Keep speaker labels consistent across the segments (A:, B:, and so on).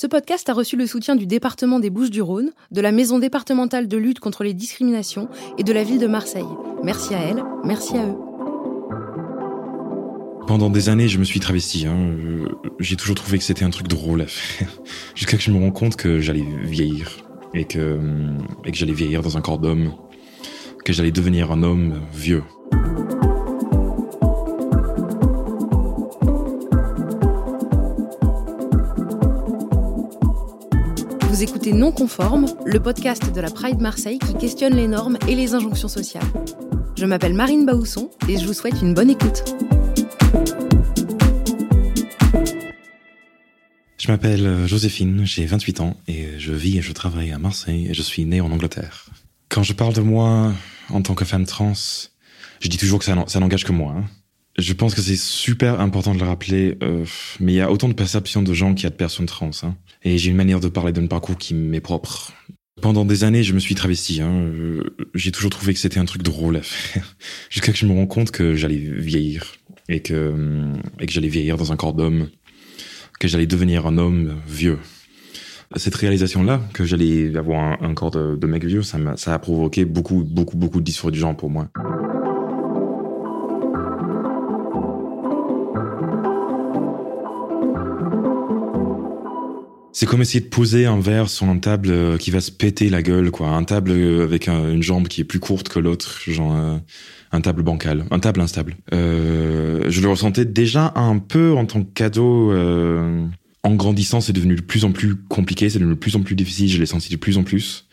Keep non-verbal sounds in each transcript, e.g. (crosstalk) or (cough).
A: Ce podcast a reçu le soutien du département des Bouches-du-Rhône, de la Maison départementale de lutte contre les discriminations et de la ville de Marseille. Merci à elle, merci à eux.
B: Pendant des années, je me suis travesti. Hein. J'ai toujours trouvé que c'était un truc drôle à faire. (laughs) Jusqu'à que je me rends compte que j'allais vieillir. Que, et que j'allais vieillir dans un corps d'homme. Que j'allais devenir un homme vieux.
A: Non Conforme, le podcast de la Pride Marseille qui questionne les normes et les injonctions sociales. Je m'appelle Marine Baousson et je vous souhaite une bonne écoute.
B: Je m'appelle Joséphine, j'ai 28 ans et je vis et je travaille à Marseille et je suis née en Angleterre. Quand je parle de moi en tant que femme trans, je dis toujours que ça, n'engage que moi. Hein. Je pense que c'est super important de le rappeler, euh, mais il y a autant de perceptions de gens qu'il y a de personnes trans. Hein. Et j'ai une manière de parler d'un parcours qui m'est propre. Pendant des années, je me suis travesti. Hein. Euh, j'ai toujours trouvé que c'était un truc drôle à faire. (laughs) Jusqu'à que je me rends compte que j'allais vieillir. Et que, et que j'allais vieillir dans un corps d'homme. Que j'allais devenir un homme vieux. Cette réalisation-là, que j'allais avoir un, corps de, mec vieux, ça, a, provoqué beaucoup, beaucoup, beaucoup de dysphorie du genre pour moi. C'est comme essayer de poser un verre sur une table euh, qui va se péter la gueule, quoi. Un table euh, avec une jambe qui est plus courte que l'autre, genre euh, un table bancal, un table instable. je le ressentais déjà un peu en tant que cadeau. en grandissant, c'est devenu de plus en plus compliqué, c'est devenu de plus en plus difficile. Je l'ai senti de plus en plus.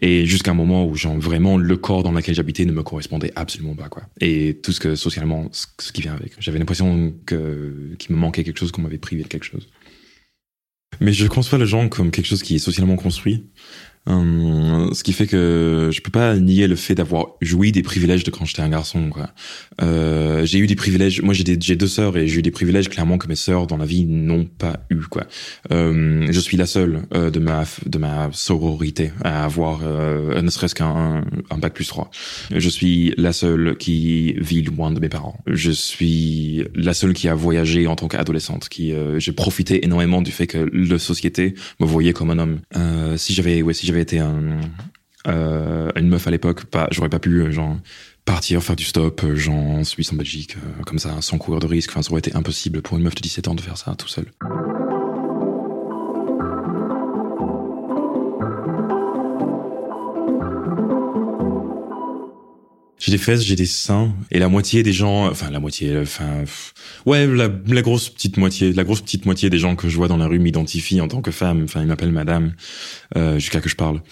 B: Et jusqu'à un moment où, genre, vraiment, le corps dans lequel j'habitais ne me correspondait absolument pas, quoi. Et tout ce que, socialement, ce qui vient avec. J'avais l'impression que, qu'il me manquait quelque chose, qu'on m'avait privé de quelque chose. Mais je conçois le genre comme quelque chose qui est socialement construit. Euh, ce qui fait que je peux pas nier le fait d'avoir joui des privilèges de quand j'étais un garçon. Quoi. Euh, j'ai eu des privilèges. Moi, j'ai deux sœurs et j'ai eu des privilèges clairement que mes sœurs dans la vie n'ont pas eu. Quoi. Euh, je suis la seule euh, de ma de ma sororité à avoir euh, ne serait-ce qu'un un bac plus 3. Je suis la seule qui vit loin de mes parents. Je suis la seule qui a voyagé en tant qu'adolescente. Qui euh, j'ai profité énormément du fait que la société me voyait comme un homme. si j'avais ouais si j'avais été un, euh, une meuf à l'époque, j'aurais pas pu euh, partir faire du stop, euh, genre en Suisse, en Belgique, comme ça, sans courir de risque. Ça aurait été impossible pour une meuf de 17 ans de faire ça tout seul. J'ai des fesses, j'ai des seins, et la moitié des gens, enfin la moitié, enfin ouais, la, la, grosse petite moitié, la grosse petite moitié des gens que je vois dans la rue m'identifient en tant que femme. Enfin, ils m'appellent Madame euh, jusqu'à que je parle.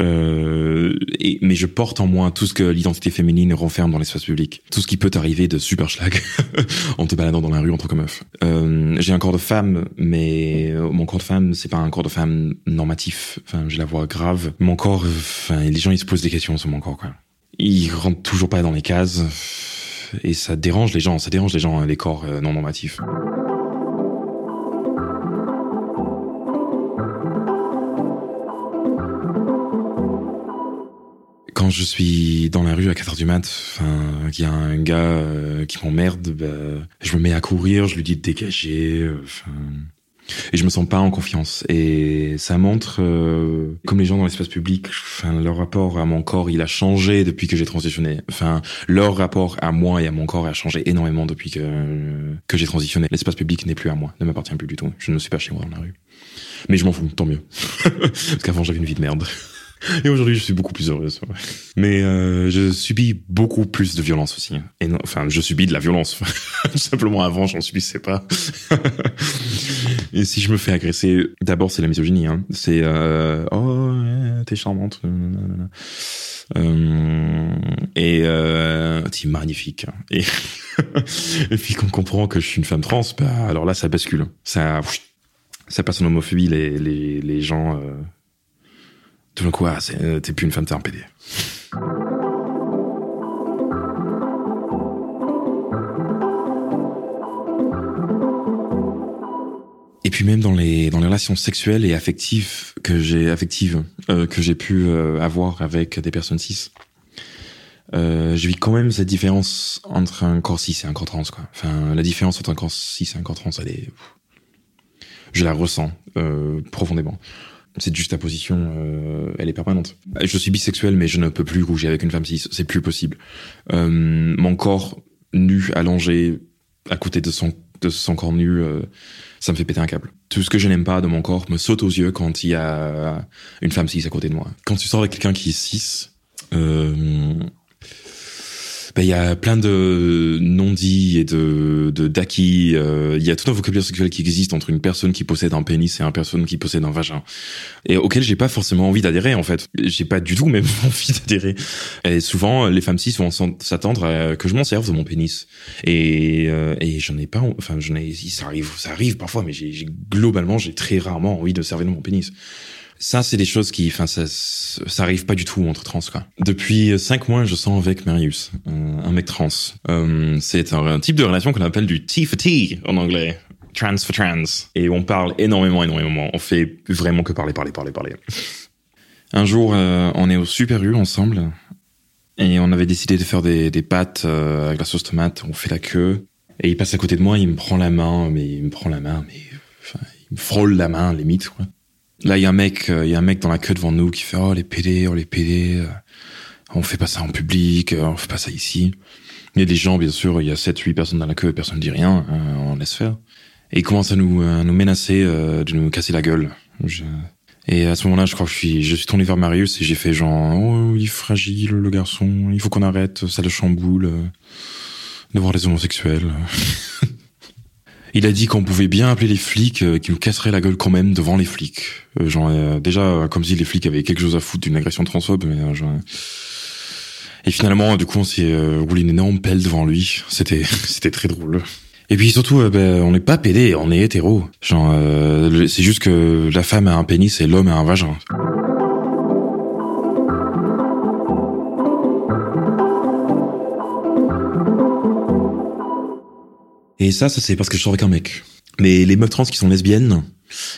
B: Euh, mais je porte en moi tout ce que l'identité féminine renferme dans l'espace public, tout ce qui peut arriver de super schlag (laughs) en te baladant dans la rue en tant que meuf. Euh, j'ai un corps de femme, mais mon corps de femme, c'est pas un corps de femme normatif. Enfin, j'ai la voix grave. Mon corps, enfin, les gens ils se posent des questions sur mon corps, quoi ils rentrent toujours pas dans les cases et ça dérange les gens, ça dérange les gens, hein, les corps euh, non normatifs. Quand je suis dans la rue à 4 heures du mat, qu'il y a un gars euh, qui m'emmerde, bah, je me mets à courir, je lui dis de dégager, euh, et je me sens pas en confiance. Et ça montre, euh, comme les gens dans l'espace public, enfin, leur rapport à mon corps, il a changé depuis que j'ai transitionné. Enfin, leur rapport à moi et à mon corps a changé énormément depuis que que j'ai transitionné. L'espace public n'est plus à moi, ne m'appartient plus du tout. Je ne suis pas chez moi dans la rue. Mais je m'en fous, tant mieux. (laughs) Parce qu'avant j'avais une vie de merde. (laughs) Et aujourd'hui, je suis beaucoup plus heureuse. Mais euh, je subis beaucoup plus de violence aussi. Enfin, je subis de la violence. (laughs) Simplement avant, j'en subissais pas. Et si je me fais agresser, d'abord c'est la misogynie. Hein. C'est euh, oh, t'es charmante. Euh, et euh, t'es magnifique. Et, (laughs) et puis quand on comprend que je suis une femme trans, bah alors là, ça bascule. Ça, ça passe en homophobie. Les les les gens euh, tout d'un coup, ah, euh, t'es plus une femme, t'es un PD. Et puis même dans les dans les relations sexuelles et affectives que j'ai affectives euh, que j'ai pu euh, avoir avec des personnes cis, euh, je vis quand même cette différence entre un corps cis et un corps trans quoi. Enfin la différence entre un corps cis et un corps trans elle est je la ressens euh, profondément. Cette juxtaposition, euh, elle est permanente. Je suis bisexuel, mais je ne peux plus coucher avec une femme cis. C'est plus possible. Euh, mon corps nu, allongé, à côté de son, de son corps nu, ça me fait péter un câble. Tout ce que je n'aime pas de mon corps me saute aux yeux quand il y a une femme cis à côté de moi. Quand tu sors avec quelqu'un qui est cis, euh, ben, il y a plein de non-dits et de d'acquis. Euh, il y a tout un vocabulaire sexuel qui existe entre une personne qui possède un pénis et une personne qui possède un vagin, et auquel j'ai pas forcément envie d'adhérer en fait. J'ai pas du tout même (laughs) envie d'adhérer. Et souvent, les femmes cis vont s'attendre à que je m'en serve de mon pénis, et euh, et j'en ai pas. Enfin, j'en ai. Ça arrive, ça arrive parfois, mais j'ai globalement, j'ai très rarement envie de servir de mon pénis. Ça, c'est des choses qui, enfin, ça, ça arrive pas du tout entre trans, quoi. Depuis cinq mois, je sens avec Marius, un, mec trans. Euh, c'est un, type de relation qu'on appelle du T for T en anglais. Trans for trans. Et on parle énormément, énormément. On fait vraiment que parler, parler, parler, parler. Un jour, euh, on est au Super U ensemble. Et on avait décidé de faire des, pâtes euh, avec la sauce tomate. On fait la queue. Et il passe à côté de moi, il me prend la main, mais il me prend la main, mais il me frôle la main, limite, quoi. Là, il y a un mec, euh, il y a un mec dans la queue devant nous qui fait oh les PD, oh les PD, euh, on fait pas ça en public, euh, on fait pas ça ici. Il y a des gens, bien sûr, il y a 7 8 personnes dans la queue, personne ne dit rien, on laisse faire. Et il commence à nous nous menacer de nous casser la gueule. Et à ce moment-là, je crois que je suis je suis tourné vers Marius et j'ai fait genre oh, il est fragile le garçon, il faut qu'on arrête, ça le chamboule de voir les homosexuels. (laughs) Il a dit qu'on pouvait bien appeler les flics, euh, qui nous casseraient la gueule quand même devant les flics. Euh, genre euh, déjà comme si les flics avaient quelque chose à foutre d'une agression transphobe, mais genre... Et finalement, du coup, on s'est roulé une énorme pelle devant lui. C'était, (laughs) c'était très drôle. Et puis surtout, ben, on n'est pas pédé, on est hétéro. Genre, c'est juste que la femme a un pénis et l'homme a un vagin. Et ça, ça c'est parce que je sors avec un mec. Mais les meufs trans qui sont lesbiennes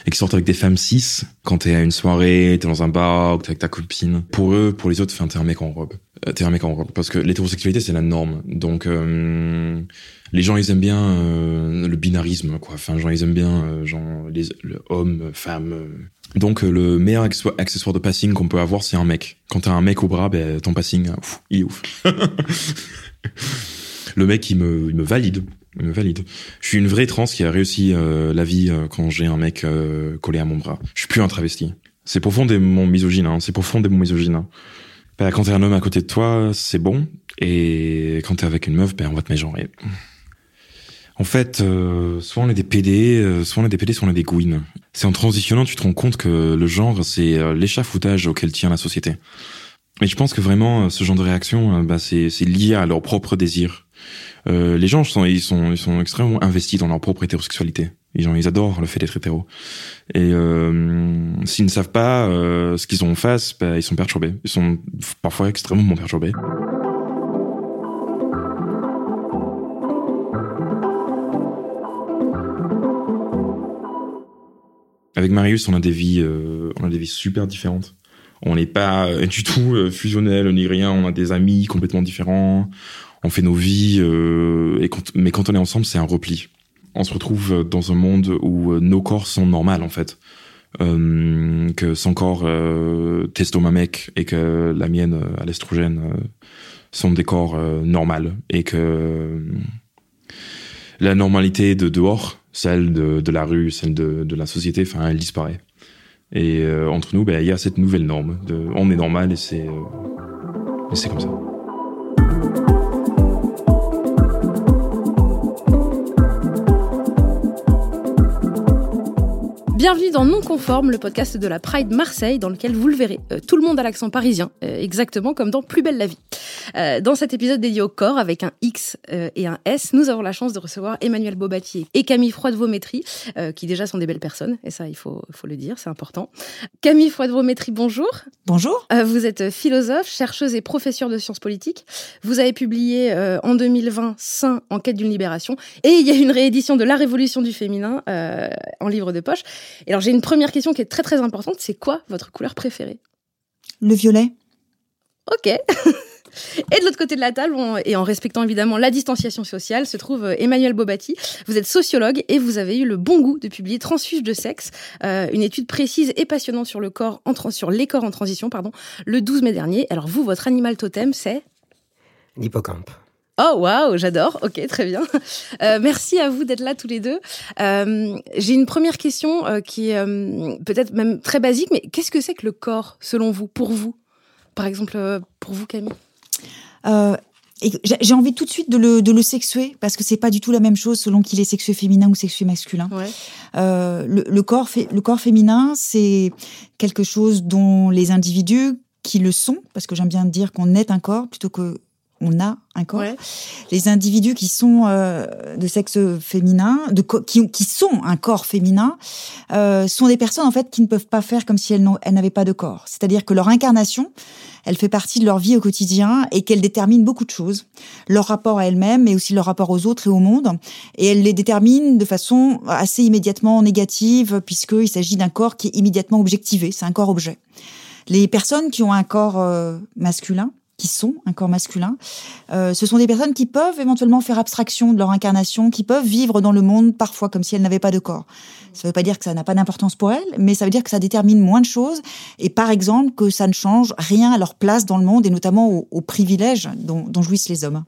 B: et qui sortent avec des femmes cis, quand t'es à une soirée, t'es dans un bar, ou t'es avec ta copine, pour eux, pour les autres, t'es un mec en robe. Euh, t'es un mec en robe. Parce que l'hétérosexualité, c'est la norme. Donc, euh, les gens, ils aiment bien euh, le binarisme, quoi. Enfin, genre, ils aiment bien, les, le homme, femme. Donc, le meilleur accessoire de passing qu'on peut avoir, c'est un mec. Quand t'as un mec au bras, ben, ton passing, il est ouf. (laughs) le mec, il me, il me valide valide. Je suis une vraie trans qui a réussi euh, la vie euh, quand j'ai un mec euh, collé à mon bras. Je suis plus un travesti. C'est profondément misogyne, hein. c'est profondément misogyne. Hein. Bah, quand t'es un homme à côté de toi, c'est bon. Et quand t'es avec une meuf, ben on va te mégenrer. En fait, soit on est des PD, soit on est des PD, soit on est des gouines. C'est en transitionnant, tu te rends compte que le genre, c'est l'échafaudage auquel tient la société. Et je pense que vraiment, ce genre de réaction, bah, c'est lié à leur propre désir euh, les gens sont ils sont ils extrêmement investis dans leur propre hétérosexualité. Gens ils adorent le fait d'être hétéro. Et euh, s'ils ne savent pas euh, ce qu'ils ont en face, bah, ils sont perturbés. Ils sont parfois extrêmement perturbés. Avec Marius, on a des vies super différentes. On n'est pas du tout fusionnel ni rien. On a des amis complètement différents on fait nos vies, euh, mais quand on est ensemble, c'est un repli. On se retrouve dans un monde où euh, nos corps sont normaux en fait. Euh, que son corps euh, testo ma mec et que la mienne à l'estrogène sont des corps normaux et que la normalité de dehors, celle de, de la rue, celle de, de la société, enfin, elle disparaît. Et entre nous, ben, il y a cette nouvelle norme de on est normal et c'est c'est comme ça.
A: Bienvenue dans Non Conforme, le podcast de la Pride Marseille, dans lequel vous le verrez, euh, tout le monde a l'accent parisien, euh, exactement comme dans Plus belle la vie. Euh, dans cet épisode dédié au corps, avec un X et un S, nous avons la chance de recevoir Emmanuel Bobatier et Camille Froide-Vaumétry, qui déjà sont des belles personnes, et ça, il faut, faut le dire, c'est important. Camille Froide-Vaumétry, bonjour.
C: Bonjour.
A: vous êtes philosophe, chercheuse et professeure de sciences politiques. Vous avez publié en 2020 Saint en quête d'une libération, et il y a une réédition de La Révolution du féminin en livre de poche. Et alors j'ai une première question qui est très très importante, c'est quoi votre couleur préférée?
C: Le violet.
A: Ok. (laughs) Et de l'autre côté de la table, et en respectant évidemment la distanciation sociale, se trouve euh, Emmanuel Bobati. Vous êtes sociologue et vous avez eu le bon goût de publier Transfuge de sexe, euh, une étude précise et passionnante sur le corps en sur les corps en transition, pardon, le 12 mai dernier. Alors vous, votre animal totem, c'est?
C: L'hippocampe.
A: Oh waouh, j'adore. Ok, très bien. Euh, merci à vous d'être là tous les deux. Euh, J'ai une première question euh, qui est peut-être même très basique, mais qu'est-ce que c'est que le corps selon vous, pour vous, par exemple pour vous Camille?
D: J'ai envie tout de suite de le, de le sexuer parce que c'est pas du tout la même chose selon qu'il est sexué féminin ou sexué masculin.
A: Ouais.
D: Le, le, corps le corps féminin, c'est quelque chose dont les individus qui le sont, parce que j'aime bien dire qu'on est un corps plutôt que on a un corps.
A: Ouais.
D: Les individus qui sont euh, de sexe féminin, de qui, qui, sont un corps féminin, euh, sont des personnes en fait qui ne peuvent pas faire comme si elles n'avaient pas de corps. C'est-à-dire que leur incarnation, elle fait partie de leur vie au quotidien et qu'elle détermine beaucoup de choses, leur rapport à elles-mêmes, mais aussi leur rapport aux autres et au monde. Et elle les détermine de façon assez immédiatement négative, puisqu'il s'agit d'un corps qui est immédiatement objectivé, c'est un corps objet. Les personnes qui ont un corps euh, masculin, qui sont un corps masculin. Euh, ce sont des personnes qui peuvent éventuellement faire abstraction de leur incarnation, qui peuvent vivre dans le monde parfois comme si elles n'avaient pas de corps. Ça ne veut pas dire que ça n'a pas d'importance pour elles, mais ça veut dire que ça détermine moins de choses et par exemple que ça ne change rien à leur place dans le monde et notamment aux, aux privilèges dont, dont jouissent les hommes.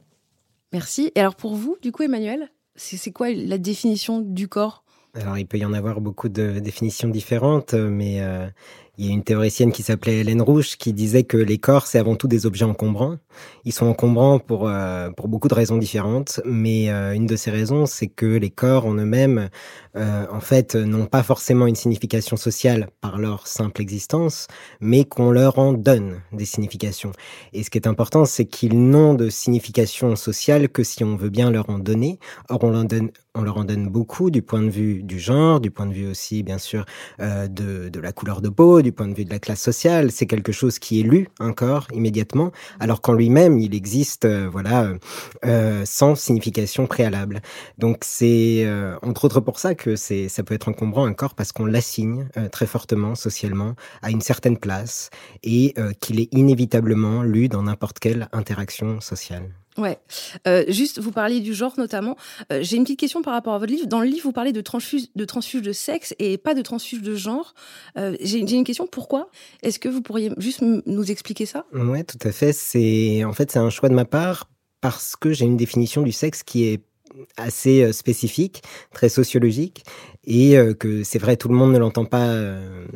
A: Merci. Et alors pour vous, du coup, Emmanuel, c'est quoi la définition du corps?
C: Alors, il peut y en avoir beaucoup de définitions différentes, mais euh, il y a une théoricienne qui s'appelait Hélène Rouge qui disait que les corps, c'est avant tout des objets encombrants. Ils sont encombrants pour, euh, pour beaucoup de raisons différentes, mais euh, une de ces raisons, c'est que les corps en eux-mêmes, euh, en fait, n'ont pas forcément une signification sociale par leur simple existence, mais qu'on leur en donne des significations. Et ce qui est important, c'est qu'ils n'ont de signification sociale que si on veut bien leur en donner. Or, on leur donne, on leur en donne beaucoup du point de vue du genre, du point de vue aussi, bien sûr, euh, de, de la couleur de peau, du point de vue de la classe sociale. C'est quelque chose qui est lu encore immédiatement, alors qu'en lui-même, il existe, euh, voilà, euh, sans signification préalable. Donc c'est entre autres pour ça que c'est, ça peut être encombrant un corps parce qu'on l'assigne très fortement socialement à une certaine place et qu'il est inévitablement lu dans n'importe quelle interaction sociale.
A: Ouais. Euh, juste, vous parliez du genre notamment. Euh, J'ai une petite question par rapport à votre livre. Dans le livre, vous parlez de transfuge de, transfuge de sexe et pas de transfuge de genre. Euh, J'ai une question. Pourquoi Est-ce que vous pourriez juste nous expliquer ça?
C: Ouais, tout à fait. C'est en fait c'est un choix de ma part parce que j'ai une définition du sexe qui est assez spécifique, très sociologique, et euh, que c'est vrai, tout le monde ne l'entend pas euh,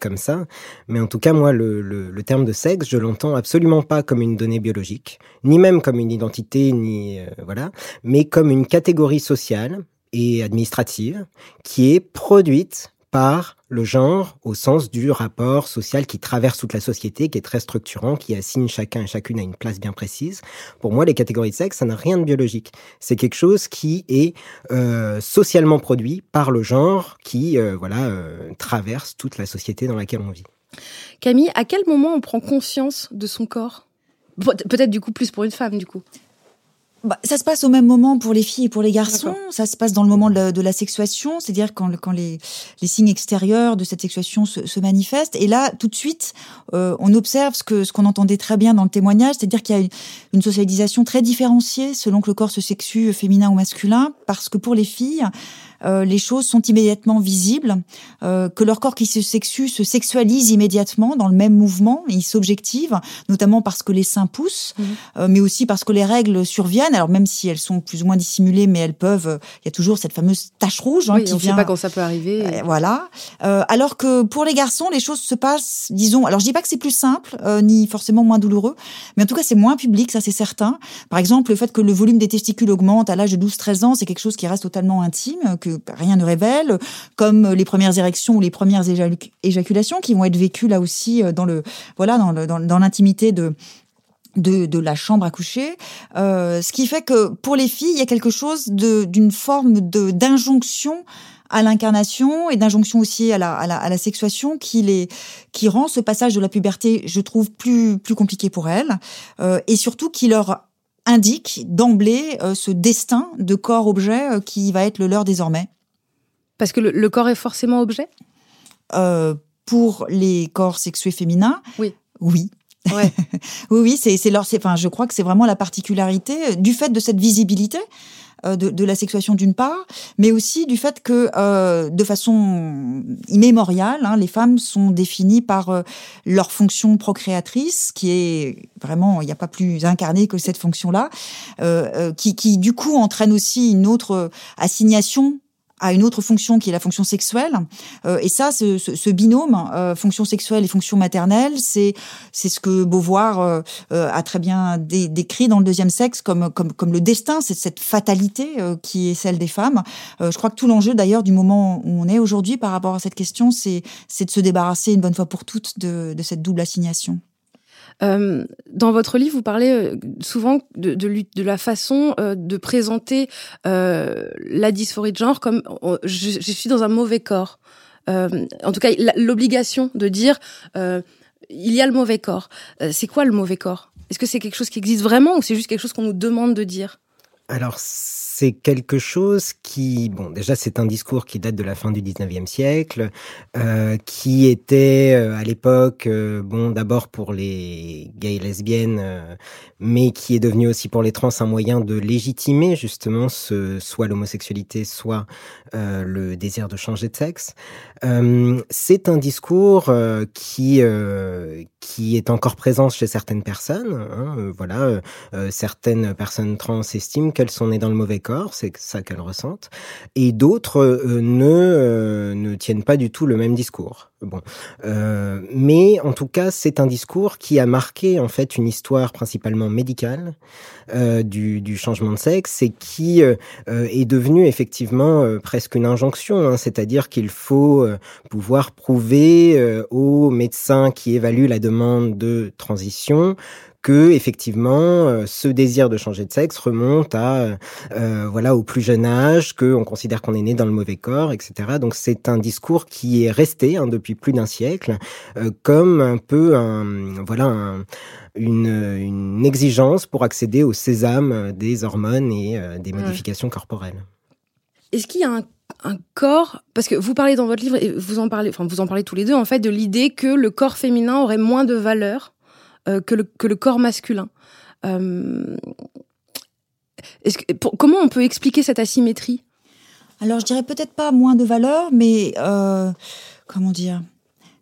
C: comme ça. Mais en tout cas, moi, le, le, le terme de sexe, je l'entends absolument pas comme une donnée biologique, ni même comme une identité, ni euh, voilà, mais comme une catégorie sociale et administrative qui est produite par le genre au sens du rapport social qui traverse toute la société, qui est très structurant, qui assigne chacun et chacune à une place bien précise. Pour moi, les catégories de sexe, ça n'a rien de biologique. C'est quelque chose qui est euh, socialement produit par le genre qui euh, voilà euh, traverse toute la société dans laquelle on vit.
A: Camille, à quel moment on prend conscience de son corps? Peut-être du coup plus pour une femme du coup.
D: Bah, ça se passe au même moment pour les filles et pour les garçons. Ça se passe dans le moment de la, de la sexuation, c'est-à-dire quand, quand les, les, signes extérieurs de cette sexuation se, se manifestent. Et là, tout de suite, euh, on observe ce que ce qu'on entendait très bien dans le témoignage, c'est-à-dire qu'il y a une, une, socialisation très différenciée selon que le corps se sexue féminin ou masculin, parce que pour les filles, euh, les choses sont immédiatement visibles, euh, que leur corps qui se sexue se sexualise immédiatement dans le même mouvement, et ils s'objectivent, notamment parce que les seins poussent, mmh. euh, mais aussi parce que les règles surviennent. Alors même si elles sont plus ou moins dissimulées, mais elles peuvent. Il y a toujours cette fameuse tache rouge
A: hein,
D: oui, qui
A: on
D: vient.
A: Sait pas quand ça peut arriver.
D: Euh, voilà. alors que pour les garçons, les choses se passent, disons. Alors je dis pas que c'est plus simple, ni forcément moins douloureux, mais en tout cas c'est moins public, ça c'est certain. Par exemple, le fait que le volume des testicules augmente à l'âge de 12-13 ans, c'est quelque chose qui reste totalement intime, que rien ne révèle, comme les premières érections ou les premières éjaculations qui vont être vécues là aussi dans le voilà dans, dans, l'intimité de de, la chambre à coucher, euh, ce qui fait que pour les filles, il y a quelque chose d'une forme d'injonction à l'incarnation et d'injonction aussi à la, à la, à la sexuation qui les qui rend ce passage de la puberté, je trouve, plus plus compliqué pour elles euh, et surtout qui leur indique d'emblée euh, ce destin de corps-objet qui va être le leur désormais.
A: Parce que le, le corps est forcément objet?
D: Euh, Pour les corps sexués féminins,
A: oui.
D: Oui.
A: Ouais. (laughs)
D: oui, oui, c'est, c'est leur, enfin, je crois que c'est vraiment la particularité du fait de cette visibilité euh, de, de, la sexuation d'une part, mais aussi du fait que euh, de façon immémoriale, hein, les femmes sont définies par euh, leur fonction procréatrice, qui est vraiment, il n'y a pas plus incarné que cette fonction-là, euh, qui, qui du coup entraîne aussi une autre assignation à une autre fonction qui est la fonction sexuelle. Euh, et ça, ce, ce, binôme, euh, fonction sexuelle et fonction maternelle, c'est c'est ce que Beauvoir euh, euh a très bien dé décrit dans le deuxième sexe comme comme comme le destin, c'est cette fatalité euh, qui est celle des femmes. Euh, je crois que tout l'enjeu d'ailleurs du moment où on est aujourd'hui par rapport à cette question, c'est c'est de se débarrasser une bonne fois pour toutes de, de cette double assignation.
A: Euh, dans votre livre, vous parlez euh, souvent de, la façon euh, de présenter la dysphorie de genre comme je, je, suis dans un mauvais corps. En tout cas, l'obligation de dire il y a le mauvais corps. c'est quoi le mauvais corps? Est-ce que c'est quelque chose qui existe vraiment ou c'est juste quelque chose qu'on nous demande de dire?
C: C'est quelque chose qui, bon, déjà c'est un discours qui date de la fin du 19e siècle, euh, qui était euh, à l'époque, euh, bon, d'abord pour les gays et lesbiennes, mais qui est devenu aussi pour les trans un moyen de légitimer justement ce, soit l'homosexualité, soit le désir de changer de sexe. c'est un discours qui qui est encore présent chez certaines personnes. Hein, voilà, certaines personnes trans estiment qu'elles sont nées dans le mauvais corps, c'est ça qu'elles ressentent, et d'autres euh, ne euh, ne tiennent pas du tout le même discours. Bon, euh, mais en tout cas, c'est un discours qui a marqué en fait une histoire principalement médicale du, changement de sexe et qui est devenu effectivement presque une injonction, hein, c'est-à-dire qu'il faut pouvoir prouver aux médecins qui évaluent la demande de transition que effectivement euh, ce désir de changer de sexe remonte à euh, voilà au plus jeune âge, que on considère qu'on est né dans le mauvais corps, etc. Donc c'est un discours qui est resté hein, depuis plus d'un siècle euh, comme un peu un voilà un, une, une, exigence pour accéder au sésame des hormones et euh, des modifications corporelles.
A: Est-ce qu'il y a un un corps parce que vous parlez dans votre livre et vous en parlez enfin vous en parlez tous les deux en fait de l'idée que le corps féminin aurait moins de valeur euh, que, le, que le corps masculin. Euh, comment on peut expliquer cette asymétrie?
D: Alors, je dirais peut-être pas moins de valeur, mais euh, comment dire?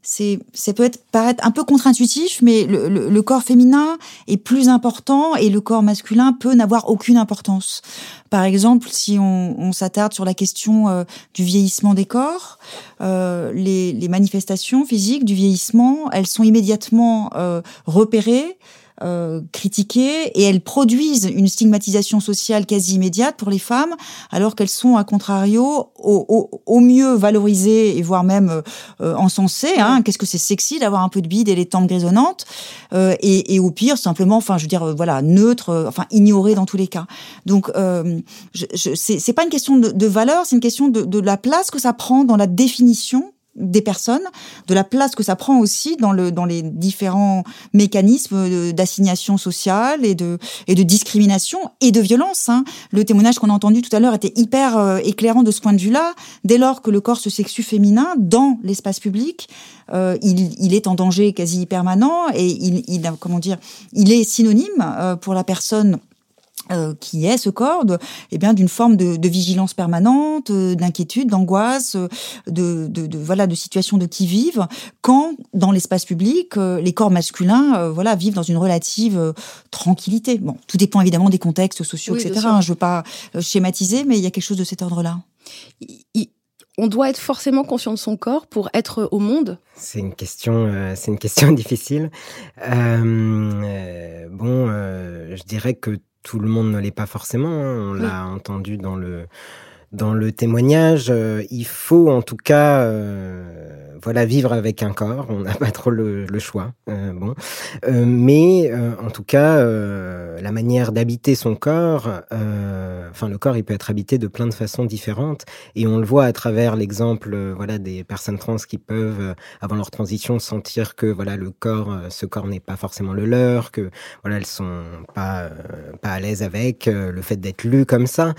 D: C'est ça peut être paraître un peu contre-intuitif, mais le, le, corps féminin est plus important et le corps masculin peut n'avoir aucune importance. Par exemple, si on, s'attarde sur la question euh, du vieillissement des corps, euh, les, les, manifestations physiques du vieillissement, elles sont immédiatement euh, repérées euh, critiquées et elles produisent une stigmatisation sociale quasi immédiate pour les femmes, alors qu'elles sont, à contrario, au, au, au mieux valorisées et voire même euh, encensées. Hein. Qu'est-ce que c'est sexy d'avoir un peu de bide et les tempes grisonnantes euh, et, et, au pire, simplement, enfin, je veux dire, voilà, neutre, enfin, ignoré dans tous les cas. Donc, euh, je, je, c'est pas une question de, de valeur, c'est une question de, de la place que ça prend dans la définition des personnes, de la place que ça prend aussi dans le dans les différents mécanismes d'assignation sociale et de et de discrimination et de violence. Hein. Le témoignage qu'on a entendu tout à l'heure était hyper euh, éclairant de ce point de vue-là. Dès lors que le corps se sexu féminin dans l'espace public, euh, il, il, est en danger quasi permanent et il, il comment dire, il est synonyme euh, pour la personne euh, qui est ce corps de, eh bien d'une forme de, de, vigilance permanente, euh, d'inquiétude, d'angoisse, euh, de, de, de, voilà de situations de qui vivent quand dans l'espace public les corps masculins voilà vivent dans une relative tranquillité. Bon, tout dépend évidemment des contextes sociaux, oui, etc. Hein, je veux pas schématiser, mais il y a quelque chose de cet ordre-là.
A: On doit être forcément conscient de son corps pour être au monde?
C: C'est une question, euh, c'est une question (laughs) difficile. Euh, bon, euh, je dirais que tout le monde ne l'est pas forcément. Hein. On oui. l'a entendu dans le dans le témoignage. Euh, il faut en tout cas, euh, voilà, vivre avec un corps. On n'a (laughs) pas trop le, le choix. Euh, bon, mais en tout cas, la manière d'habiter son corps, enfin le corps, il peut être habité de plein de façons différentes, et on le voit à travers l'exemple, voilà, des personnes trans qui peuvent, avant leur transition, sentir que voilà le corps, ce corps n'est pas forcément le leur, que voilà elles sont pas pas à l'aise avec le fait d'être lues comme ça.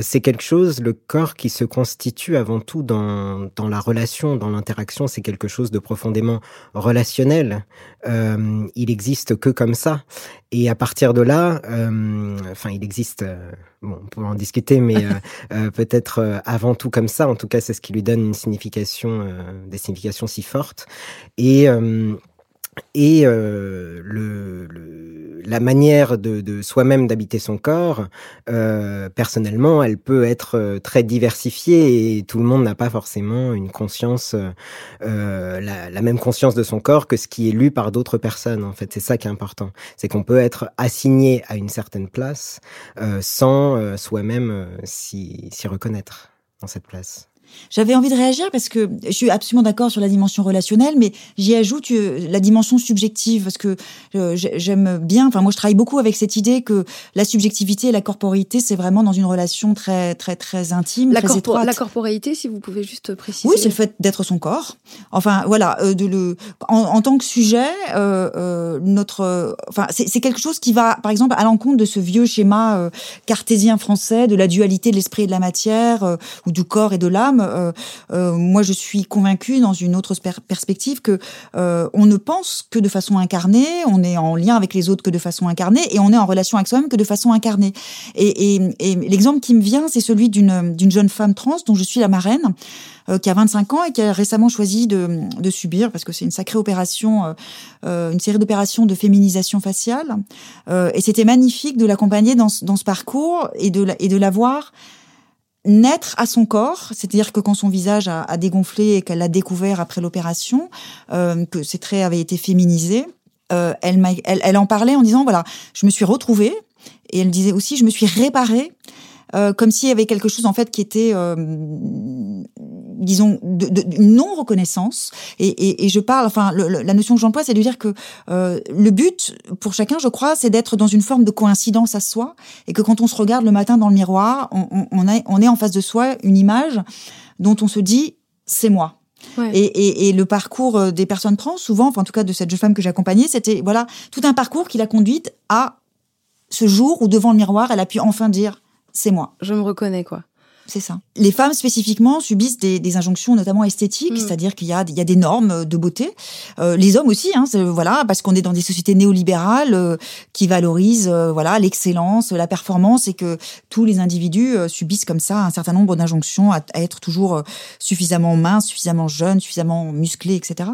C: c'est quelque chose le corps qui se constitue avant tout dans, dans la relation, dans l'interaction c'est quelque chose de profondément relationnel. Euh, il existe que comme ça. Et à partir de là, euh, enfin, il existe. Euh, bon, on peut en discuter, mais (laughs) peut-être avant tout comme ça. En tout cas, c'est ce qui lui donne une signification, des significations si fortes. Et et euh, le, le, la manière de, de soi-même d'habiter son corps, euh, personnellement, elle peut être euh, très diversifiée et tout le monde n'a pas forcément une conscience, euh, la, la, même conscience de son corps que ce qui est lu par d'autres personnes. En fait, c'est ça qui est important, c'est qu'on peut être assigné à une certaine place euh, sans euh, soi-même s'y reconnaître dans cette place.
D: J'avais envie de réagir parce que je suis absolument d'accord sur la dimension relationnelle, mais j'y ajoute euh, la dimension subjective parce que euh, j'aime bien. Enfin, moi, je travaille beaucoup avec cette idée que la subjectivité et la corporéité, c'est vraiment dans une relation très, très, très intime,
A: la
D: très étroite.
A: La corporéité, si vous pouvez juste préciser.
D: Oui, c'est le fait d'être son corps. Enfin, voilà, euh, de le en, en, tant que sujet, euh, notre, enfin, c'est quelque chose qui va, par exemple, à l'encontre de ce vieux schéma cartésien français de la dualité de l'esprit et de la matière ou du corps et de l'âme euh, euh, moi, je suis convaincue dans une autre perspective que euh, on ne pense que de façon incarnée, on est en lien avec les autres que de façon incarnée, et on est en relation avec soi-même que de façon incarnée. Et, l'exemple qui me vient, c'est celui d'une jeune femme trans dont je suis la marraine qui a 25 ans et qui a récemment choisi de, subir, parce que c'est une sacrée opération, une série d'opérations de féminisation faciale. et c'était magnifique de l'accompagner dans, ce parcours et de, et de la voir naître à son corps, c'est-à-dire que quand son visage a, dégonflé et qu'elle l'a découvert après l'opération, euh, que ses traits avaient été féminisés, euh, elle, elle, elle, en parlait en disant voilà, je me suis retrouvée. Et elle disait aussi je me suis réparée euh, comme s'il y avait quelque chose en fait qui était, euh, disons, de, de, non reconnaissance. Et, et, et, je parle, enfin, la notion que j'emploie, c'est de dire que euh, le but pour chacun, je crois, c'est d'être dans une forme de coïncidence à soi, et que quand on se regarde le matin dans le miroir, on, on, on, est, on est en face de soi une image dont on se dit c'est moi. Ouais. Et, et, et, le parcours des personnes trans, souvent, enfin, en tout cas de cette jeune femme que j'accompagnais, c'était voilà tout un parcours qui l'a conduite à ce jour où devant le miroir, elle a pu enfin dire c'est moi.
A: Je me reconnais, quoi.
D: C'est ça. Les femmes spécifiquement subissent des, des injonctions notamment esthétiques, mm. c'est-à-dire qu'il y a, il y a des normes de beauté. Euh, les hommes aussi, hein, voilà, parce qu'on est dans des sociétés néolibérales euh, qui valorisent euh, voilà l'excellence, la performance, et que tous les individus subissent comme ça un certain nombre d'injonctions à, être toujours suffisamment mince, suffisamment jeune, suffisamment musclé, etc.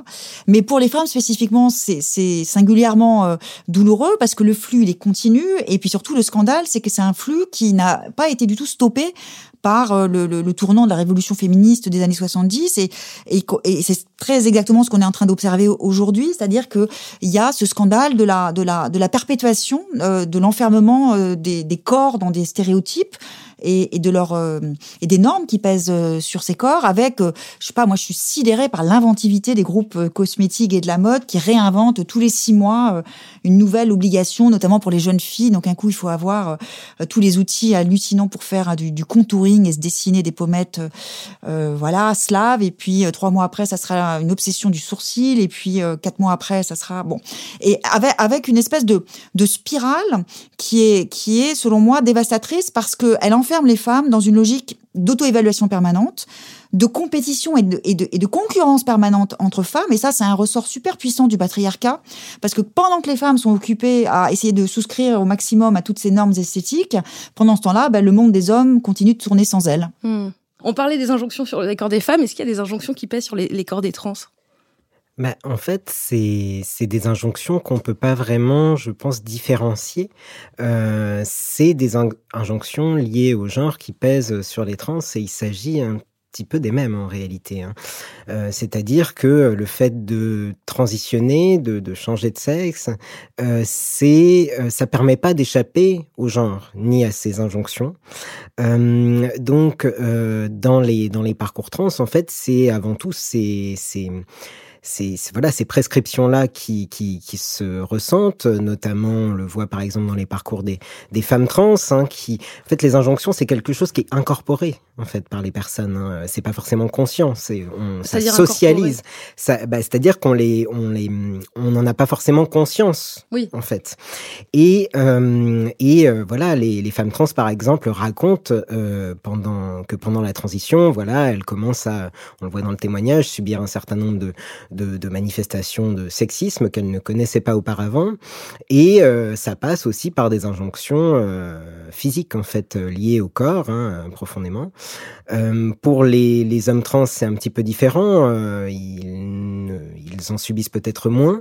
D: Mais pour les femmes spécifiquement, c'est singulièrement douloureux parce que le flux il est continu, et puis surtout le scandale, c'est que c'est un flux qui n'a pas été du tout stoppé par euh, le, le, le, tournant de la révolution féministe des années 70 et, et, c'est très exactement ce qu'on est en train d'observer aujourd'hui, c'est-à-dire que il y a ce scandale de la de la de la perpétuation euh, de l'enfermement euh, des, des corps dans des stéréotypes et, de leur euh, et des normes qui pèsent euh, sur ces corps avec euh, je sais pas moi je suis sidérée par l'inventivité des groupes cosmétiques et de la mode qui réinventent tous les six mois une nouvelle obligation notamment pour les jeunes filles. Donc un coup il faut avoir tous les outils hallucinants pour faire du, du contouring et se dessiner des pommettes voilà slaves. Et puis trois mois après ça sera une obsession du sourcil. Et puis quatre mois après ça sera bon. Et avec avec une espèce de de spirale qui est qui est selon moi dévastatrice parce que elle en fait les femmes dans une logique d'auto-évaluation permanente, de compétition et de, et, de, concurrence permanente entre femmes. Et ça, c'est un ressort super puissant du patriarcat, parce que pendant que les femmes sont occupées à essayer de souscrire au maximum à toutes ces normes esthétiques, pendant ce temps-là, ben, le monde des hommes continue de tourner sans elles.
A: Hmm. On parlait des injonctions sur les corps des femmes. Est-ce qu'il y a des injonctions qui pèsent sur les corps des trans?
C: Bah, en fait, c'est des injonctions qu'on peut pas vraiment, je pense, différencier. Euh, c'est des injonctions liées au genre qui pèsent sur les trans et il s'agit un petit peu des mêmes en réalité. Hein. Euh, C'est-à-dire que le fait de transitionner, de, changer de sexe, euh, c'est euh, ça permet pas d'échapper au genre ni à ces injonctions. Donc dans les dans les parcours trans, en fait, c'est avant tout c'est ces, voilà, ces prescriptions-là qui, qui, qui, se ressentent, notamment on le voit par exemple dans les parcours des, des femmes trans, hein, qui, en fait, les injonctions, c'est quelque chose qui est incorporé en fait par les personnes. Hein. C'est pas forcément conscient, c'est on ça socialise. Ça, bah, c'est-à-dire qu'on les, on les, on n'en a pas forcément conscience.
A: Oui.
C: En fait. Et euh, et euh, voilà, les, les femmes trans par exemple racontent euh, pendant que pendant la transition, voilà, elles commencent à, on le voit dans le témoignage, subir un certain nombre de de, de manifestations de sexisme qu'elles ne connaissaient pas auparavant. Et euh, ça passe aussi par des injonctions euh, physiques en fait liées au corps, hein, profondément. Euh, pour les, les, hommes trans, c'est un petit peu différent. Euh, ils, ils, en subissent peut-être moins,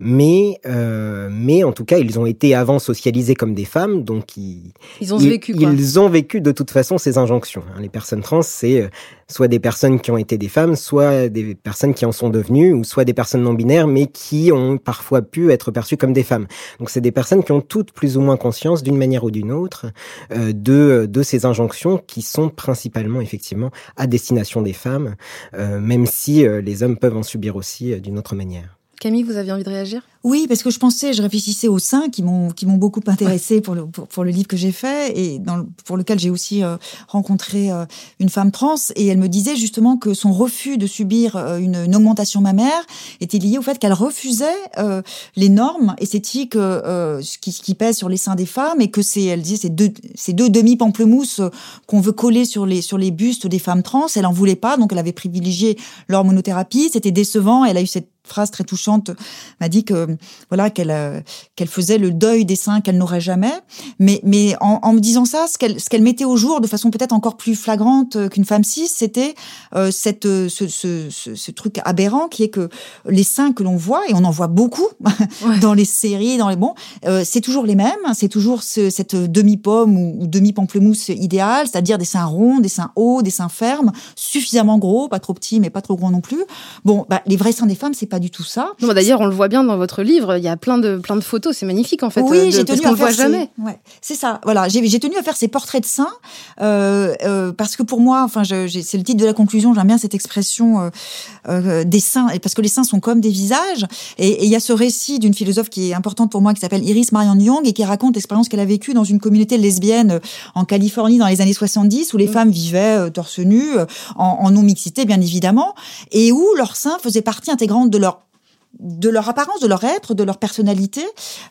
C: mais euh, mais en tout cas, ils ont été avant socialisés comme des femmes, donc ils
A: ils ont vécu.
C: Quoi. Ils ont vécu de toute façon ces injonctions. Hein. Les personnes trans, c'est euh, soit des personnes qui ont été des femmes, soit des personnes qui en sont devenues, ou soit des personnes non binaires, mais qui ont parfois pu être perçues comme des femmes. Donc c'est des personnes qui ont toutes plus ou moins conscience, d'une manière ou d'une autre, euh, de de ces injonctions qui sont principalement effectivement à destination des femmes, euh, même si euh, les hommes peuvent en subir aussi euh, d'une autre manière.
A: Camille, vous aviez envie de réagir?
D: Oui, parce que je pensais, je réfléchissais aux seins qui m'ont qui m'ont beaucoup intéressé pour le pour, le livre que j'ai fait et dans pour lequel j'ai aussi euh, rencontré euh, une femme trans et elle me disait justement que son refus de subir euh, une, une, augmentation mammaire était lié au fait qu'elle refusait les normes esthétiques qui, qui pèsent sur les seins des femmes et que c'est elle disait ces deux ces deux demi pamplemousse qu'on veut coller sur les sur les bustes des femmes trans, elle en voulait pas donc elle avait privilégié l'hormonothérapie, c'était décevant, elle a eu cette phrase très touchante m'a dit que voilà qu'elle euh, qu'elle faisait le deuil des seins qu'elle n'aurait jamais. Mais mais en, en me disant ça, ce qu'elle ce qu'elle mettait au jour de façon peut-être encore plus flagrante euh, qu'une femme cis, c'était euh, cette ce, ce, ce, ce, truc aberrant qui est que les seins que l'on voit et on en voit beaucoup (laughs) dans les séries, dans les bons, c'est toujours les mêmes. C'est toujours cette demi pomme ou, demi pamplemousse idéale, c'est-à-dire des seins ronds, des seins hauts, des seins fermes, suffisamment gros, pas trop petits mais pas trop gros non plus. Bon, bah, les vrais seins des femmes, c'est pas du tout ça.
A: Non, d'ailleurs, on le voit bien dans votre livre, il y a plein de, plein de photos, c'est magnifique en fait.
D: Oui, euh, j'ai tenu
A: à
D: le
A: voit jamais.
D: Ouais, c'est ça. Voilà, j'ai tenu à faire ces portraits de seins euh, euh, parce que pour moi, enfin, c'est le titre de la conclusion. J'aime bien cette expression euh, des seins, et parce que les seins sont comme des visages. Et il y a ce récit d'une philosophe qui est importante pour moi, qui s'appelle Iris Marianne Young et qui raconte l'expérience qu'elle a vécue dans une communauté lesbienne en Californie dans les années 70, où les mm. femmes vivaient torse nu, en, en non mixité bien évidemment, et où leurs seins faisaient partie intégrante de leur de leur apparence, de leur être, de leur personnalité.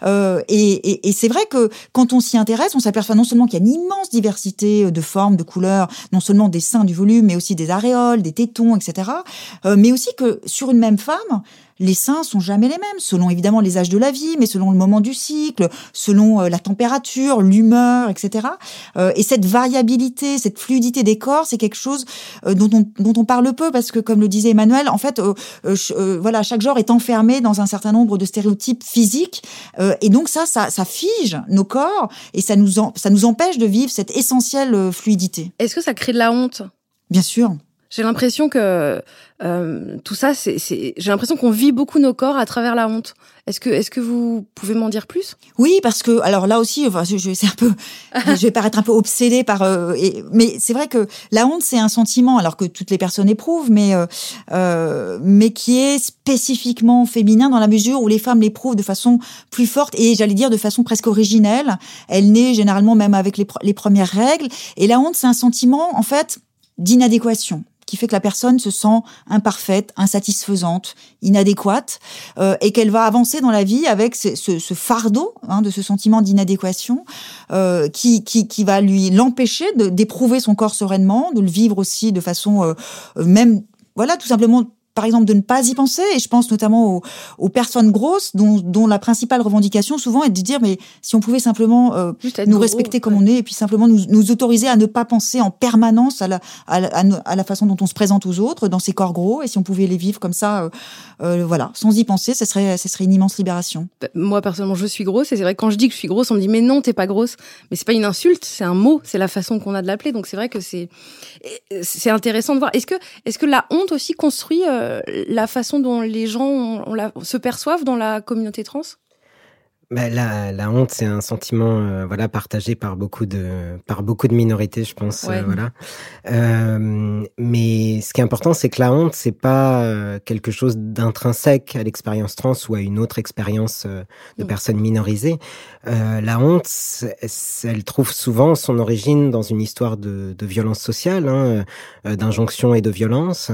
D: Euh, et, c'est vrai que quand on s'y intéresse, on s'aperçoit non seulement qu'il y a une immense diversité de formes, de couleurs, non seulement des seins, du volume, mais aussi des aréoles, des tétons, etc. Euh, mais aussi que sur une même femme, les seins sont jamais les mêmes, selon évidemment les âges de la vie, mais selon le moment du cycle, selon euh, la température, l'humeur, etc. Euh, et cette variabilité, cette fluidité des corps, c'est quelque chose euh, dont, on, dont on parle peu parce que, comme le disait Emmanuel, en fait, voilà, chaque genre est enfermé dans un certain nombre de stéréotypes physiques, et donc ça, ça, ça fige nos corps et ça nous, ça nous empêche de vivre cette essentielle fluidité.
A: Est-ce que ça crée de la honte?
D: Bien sûr.
A: J'ai l'impression que euh, tout ça, c'est, j'ai l'impression qu'on vit beaucoup nos corps à travers la honte. Est-ce que, est-ce que vous pouvez m'en dire plus?
D: Oui, parce que alors là aussi, enfin, je, je c'est un peu, (laughs) je vais paraître un peu obsédée par, euh, et, mais c'est vrai que la honte, c'est un sentiment, alors que toutes les personnes éprouvent, mais euh, euh, mais qui est spécifiquement féminin dans la mesure où les femmes l'éprouvent de façon plus forte et j'allais dire de façon presque originelle. Elle naît généralement même avec les, les premières règles. Et la honte, c'est un sentiment en fait d'inadéquation qui fait que la personne se sent imparfaite, insatisfaisante, inadéquate, euh, et qu'elle va avancer dans la vie avec ce, ce, ce fardeau hein, de ce sentiment d'inadéquation euh, qui, qui, qui, va lui l'empêcher d'éprouver son corps sereinement, de le vivre aussi de façon euh, même voilà tout simplement par exemple, de ne pas y penser. Et je pense notamment aux, aux personnes grosses, dont, dont, la principale revendication souvent est de dire, mais si on pouvait simplement euh, nous respecter comme on est, et puis simplement nous, nous, autoriser à ne pas penser en permanence à la, à, la, à la façon dont on se présente aux autres dans ces corps gros, et si on pouvait les vivre comme ça, euh, euh voilà, sans y penser, ce serait, ce serait une immense libération.
A: Bah, moi, personnellement, je suis grosse, et c'est vrai que quand je dis que je suis grosse, on me dit, mais non, t'es pas grosse. Mais c'est pas une insulte, c'est un mot, c'est la façon qu'on a de l'appeler. Donc c'est vrai que c'est, c'est intéressant de voir. Est-ce que, est-ce que la honte aussi construit la façon dont les gens se perçoivent dans la communauté trans?
C: Bah, la, la honte, c'est un sentiment euh, voilà partagé par beaucoup de par beaucoup de minorités, je pense. euh, voilà. Euh, mais ce qui est important, c'est que la honte, c'est pas euh, quelque chose d'intrinsèque à l'expérience trans ou à une autre expérience euh, de
A: Mm.
C: personnes minorisées. Euh, la honte, elle trouve souvent son origine dans une histoire de, de violence sociale, hein, euh, d'injonction et de violence.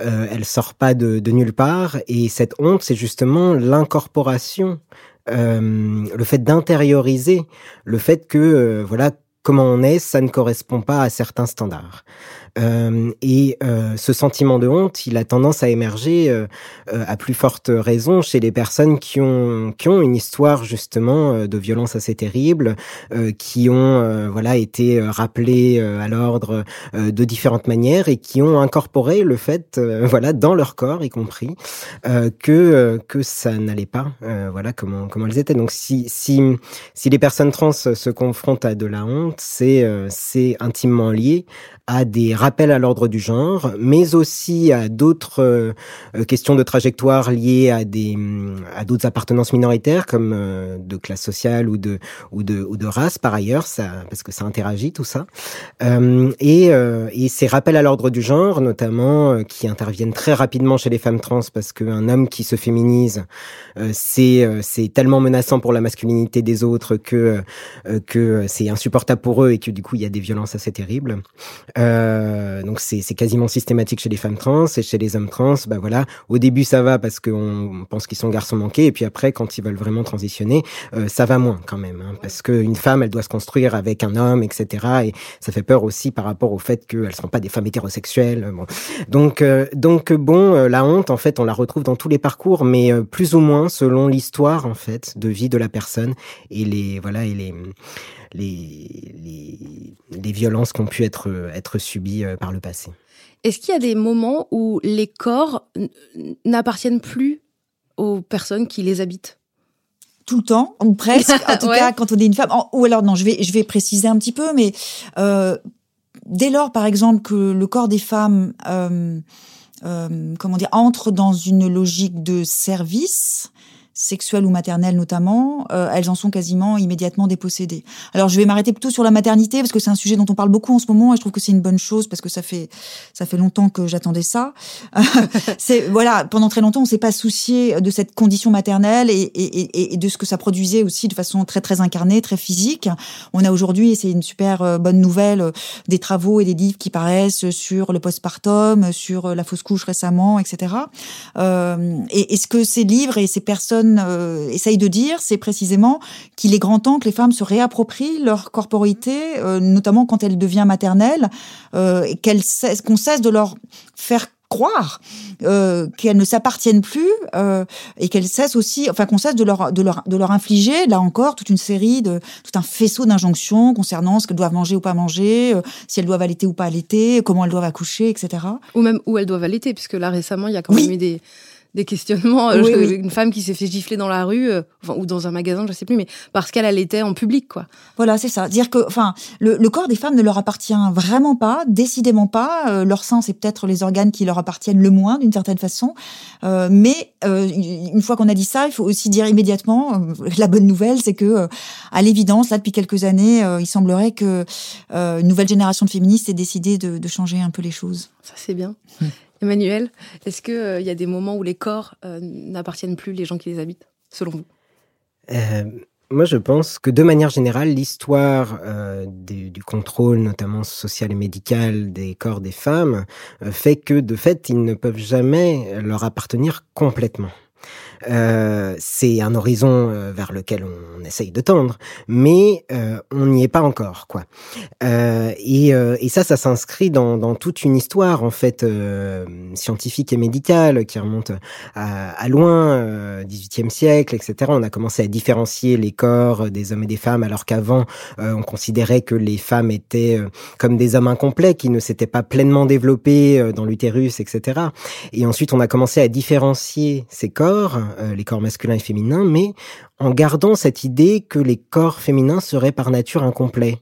C: Euh, elle sort pas de, de nulle part, et cette honte, c'est justement l'incorporation euh, le fait d'intérioriser le fait que euh, voilà comment on est, ça ne correspond pas à certains standards. Euh, et euh, ce sentiment de honte, il a tendance à émerger euh, euh, à plus forte raison chez les personnes qui ont qui ont une histoire justement euh, de violence assez terrible, euh, qui ont voilà été rappelées à l'ordre de différentes manières et qui ont incorporé le fait voilà dans leur corps y compris que que ça n'allait pas voilà comment comment elles étaient. Donc si si si les personnes trans se confrontent à de la honte, c'est c'est intimement lié à des rappels à l'ordre du genre, mais aussi à d'autres euh, questions de trajectoire liées à des à d'autres appartenances minoritaires comme euh, de classe sociale ou de ou de ou de race par ailleurs, ça parce que ça interagit tout ça. Euh, et et ces rappels à l'ordre du genre, notamment qui interviennent très rapidement chez les femmes trans parce qu'un homme qui se féminise, c'est c'est tellement menaçant pour la masculinité des autres que que c'est insupportable pour eux et que du coup il y a des violences assez terribles. Euh, donc c'est quasiment systématique chez les femmes trans et chez les hommes trans. Bah voilà, au début ça va parce qu'on pense qu'ils sont garçons manqués et puis après quand ils veulent vraiment transitionner, euh, ça va moins quand même hein, parce qu'une femme elle doit se construire avec un homme etc. Et ça fait peur aussi par rapport au fait qu'elles sont pas des femmes hétérosexuelles. Bon. Donc euh, donc bon, euh, la honte en fait on la retrouve dans tous les parcours, mais euh, plus ou moins selon l'histoire en fait de vie de la personne et les voilà et les les, les, les violences qui ont pu être, être subies euh, par le passé.
A: Est-ce qu'il y a des moments où les corps n'appartiennent plus aux personnes qui les habitent?
D: Tout le temps, ou presque. (laughs) En tout
A: Ouais.
D: cas, quand on est une femme. Ou alors, non, je vais, je vais préciser un petit peu, mais euh, dès lors, par exemple, que le corps des femmes, euh, euh, comment dire, entre dans une logique de service sexuel ou maternel notamment, euh, elles en sont quasiment immédiatement dépossédées. Alors je vais m'arrêter plutôt sur la maternité parce que c'est un sujet dont on parle beaucoup en ce moment et je trouve que c'est une bonne chose parce que ça fait ça fait longtemps que j'attendais ça. (laughs) c'est voilà, pendant très longtemps on s'est pas soucié de cette condition maternelle et, et, et, de ce que ça produisait aussi de façon très très incarnée, très physique. On a aujourd'hui et c'est une super euh, bonne nouvelle euh, des travaux et des livres qui paraissent sur le postpartum, sur la fausse couche récemment, etc. Euh, et, et ce que ces livres et ces personnes euh, essayent de dire, c'est précisément qu'il est grand temps que les femmes se réapproprient leur corporité, euh, notamment quand elle devient maternelle, euh, qu'on cesse de leur faire croire euh, qu'elles ne s'appartiennent plus euh, et qu'elles cessent aussi, enfin qu'on cesse de leur, de leur de leur infliger là encore toute une série de tout un faisceau d'injonctions concernant ce qu'elles doivent manger ou pas manger, euh, si elles doivent allaiter ou pas allaiter, comment elles doivent accoucher, etc.
A: Ou même où elles doivent allaiter, puisque là récemment, il y a quand
D: Oui.
A: même eu des, des questionnements. Euh,
D: Oui,
A: je-
D: oui.
A: Une femme qui s'est fait gifler dans la rue, euh, enfin, ou dans un magasin, je sais plus, mais parce qu'elle allaitait en public, quoi.
D: Voilà, c'est ça. Dire que, enfin, le, le corps des femmes ne leur appartient vraiment pas, décidément pas. Euh, leur sein, c'est peut-être les organes qui leur appartiennent le moins, d'une certaine façon. Euh, mais une fois qu'on a dit ça, il faut aussi dire immédiatement la bonne nouvelle, c'est que, à l'évidence, là, depuis quelques années, il semblerait que une nouvelle génération de féministes ait décidé de, de changer un peu les choses.
A: Ça, c'est bien. Emmanuel, est-ce qu'il y a des moments où les corps euh, n'appartiennent plus les gens qui les habitent, selon vous?
C: Euh, moi, je pense que de manière générale, l'histoire euh, du, contrôle, notamment social et médical, des corps des femmes, euh, fait que, de fait, ils ne peuvent jamais leur appartenir complètement. Euh, c'est un horizon euh, vers lequel on, essaye de tendre, mais euh, on n'y est pas encore, quoi. Euh, et, et ça, ça s'inscrit dans, dans toute une histoire en fait scientifique et médicale qui remonte à, à loin, euh, 18e siècle, etc. On a commencé à différencier les corps des hommes et des femmes, alors qu'avant, euh, on considérait que les femmes étaient euh, comme des hommes incomplets, qui ne s'étaient pas pleinement développés euh, dans l'utérus, etc. Et ensuite, on a commencé à différencier ces corps les corps masculins et féminins, mais en gardant cette idée que les corps féminins seraient par nature incomplets.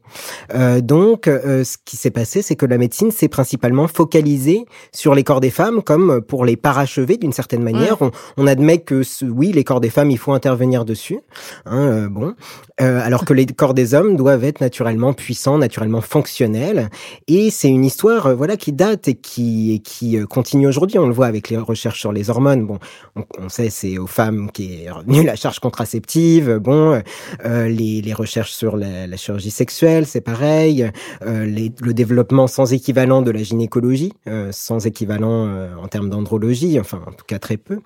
C: Euh, donc, euh, ce qui s'est passé, c'est que la médecine s'est principalement focalisée sur les corps des femmes, comme pour les parachever d'une certaine manière. On, admet que oui, les corps des femmes, il faut intervenir dessus. Hein, euh, bon, alors que les (laughs) corps des hommes doivent être naturellement puissants, naturellement fonctionnels. Et c'est une histoire, voilà, qui date et qui continue aujourd'hui. On le voit avec les recherches sur les hormones. Bon, on, on sait c'est aux femmes qui est revenue la charge contraceptive Bon, euh, les, recherches sur la, chirurgie sexuelle, c'est pareil. Euh, le développement sans équivalent de la gynécologie, euh, sans équivalent euh, en termes d'andrologie, enfin en tout cas très peu.